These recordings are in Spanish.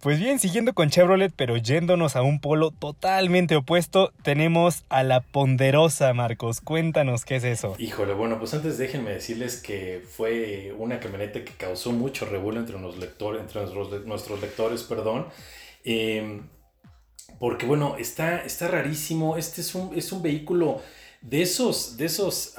Pues bien, siguiendo con Chevrolet, pero yéndonos a un polo totalmente opuesto, tenemos a la Ponderosa, Marcos. Cuéntanos qué es eso. Híjole, bueno, pues antes déjenme decirles que fue una camioneta que causó mucho revuelo entre, los lectores, entre nuestros, lectores, perdón. Em, porque bueno, está, está rarísimo. Este es un, es un vehículo de esos, de esos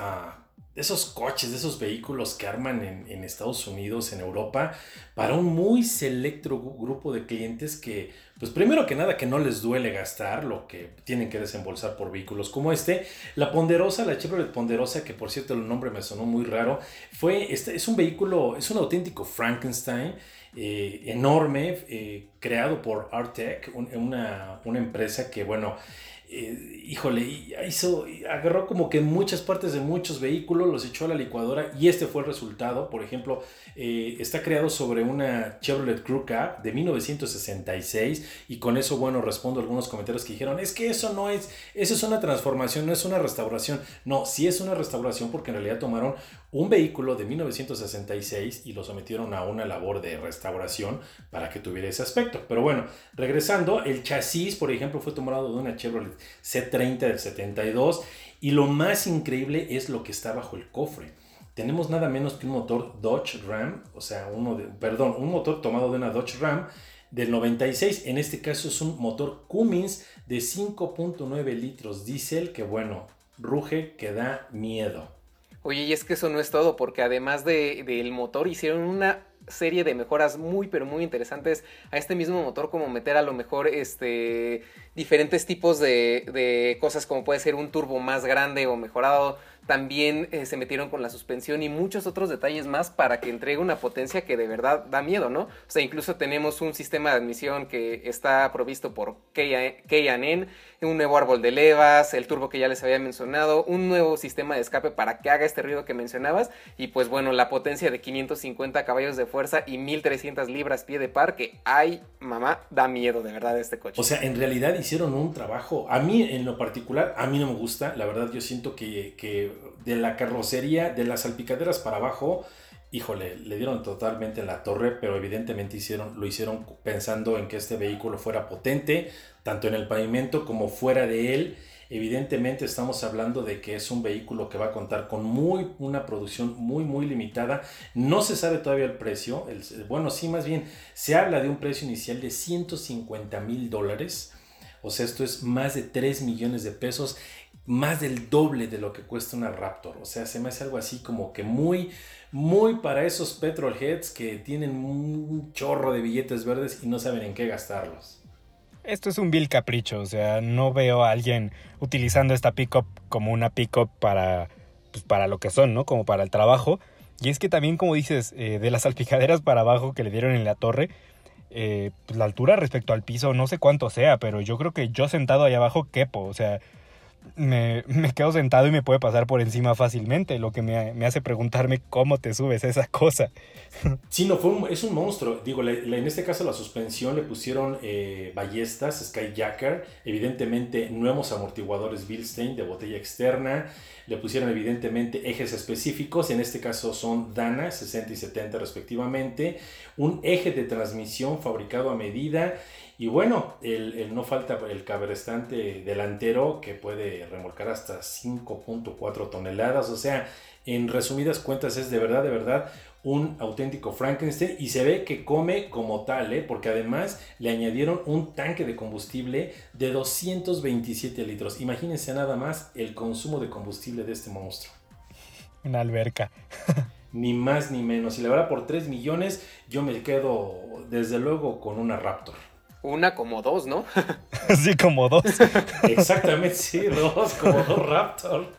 esos coches, esos vehículos que arman en, Estados Unidos, en Europa, para un muy selecto grupo de clientes que, pues primero que nada, que no les duele gastar lo que tienen que desembolsar por vehículos como este. La Ponderosa, la Chevrolet Ponderosa, que por cierto el nombre me sonó muy raro, fue, este, es un vehículo, es un auténtico Frankenstein. Eh, enorme, eh, creado por Artec, una, una empresa que, bueno, eh, híjole, hizo, agarró como que muchas partes de muchos vehículos, los echó a la licuadora y este fue el resultado. Por ejemplo, eh, está creado sobre una Chevrolet Crew Cab de 1966 y con eso, bueno, respondo a algunos comentarios que dijeron, es que eso no es, eso es una transformación, no es una restauración. No, sí es una restauración porque en realidad tomaron un vehículo de 1966 y lo sometieron a una labor de restauración para que tuviera ese aspecto. Pero bueno, regresando, el chasis, por ejemplo, fue tomado de una Chevrolet C30 del 72 y lo más increíble es lo que está bajo el cofre. Tenemos nada menos que un motor Dodge Ram, o sea, uno de, perdón, un motor tomado de una Dodge Ram del 96. En este caso es un motor Cummins de 5.9 litros diésel que bueno, ruge que da miedo. Oye, y es que eso no es todo, porque además de, del motor hicieron una serie de mejoras muy pero muy interesantes a este mismo motor como meter a lo mejor este diferentes tipos de, de cosas como puede ser un turbo más grande o mejorado también eh, se metieron con la suspensión y muchos otros detalles más para que entregue una potencia que de verdad da miedo, ¿no? O sea, incluso tenemos un sistema de admisión que está provisto por K&N, un nuevo árbol de levas, el turbo que ya les había mencionado, un nuevo sistema de escape para que haga este ruido que mencionabas y pues bueno, la potencia de 550 caballos de fuerza y 1300 libras pie de par que ay, mamá, da miedo de verdad este coche. O sea, en realidad hicieron un trabajo, a mí en lo particular, a mí no me gusta, la verdad yo siento que, que de la carrocería, de las salpicaderas para abajo, híjole, le dieron totalmente la torre, pero evidentemente hicieron, lo hicieron pensando en que este vehículo fuera potente, tanto en el pavimento como fuera de él. Evidentemente estamos hablando de que es un vehículo que va a contar con muy, una producción muy, muy limitada. No se sabe todavía el precio. bueno, sí, más bien se habla de un precio inicial de 150 mil dólares. O sea, esto es más de 3 millones de pesos más del doble de lo que cuesta una Raptor. O sea, se me hace algo así como que muy, muy para esos petrolheads que tienen un chorro de billetes verdes y no saben en qué gastarlos. Esto es un vil capricho, o sea, no veo a alguien utilizando esta pickup como una pickup para, pues, para lo que son, ¿no? Como para el trabajo. Y es que también, como dices, eh, de las salpicaderas para abajo que le dieron en la torre, eh, pues, la altura respecto al piso, no sé cuánto sea, pero yo creo que yo sentado ahí abajo quepo, o sea, me, me, quedo sentado y me puede pasar por encima fácilmente, lo que me, me hace preguntarme cómo te subes a esa cosa. Sí, no, fue es un monstruo. Digo, en este caso la suspensión le pusieron eh, ballestas Skyjacker, evidentemente nuevos amortiguadores Bilstein de botella externa, le pusieron evidentemente ejes específicos, en este caso son Dana 60 y 70 respectivamente, un eje de transmisión fabricado a medida y bueno, el, no falta el cabrestante delantero que puede remolcar hasta 5.4 toneladas. O sea, en resumidas cuentas es de verdad, de verdad un auténtico Frankenstein y se ve que come como tal, ¿eh? porque además le añadieron un tanque de combustible de 227 litros. Imagínense nada más el consumo de combustible de este monstruo. Una alberca. ni más ni menos. Y la verdad, por 3 millones yo me quedo desde luego con una Raptor. Una como dos, ¿no? sí, como dos. Exactamente, sí, dos, como dos Raptor.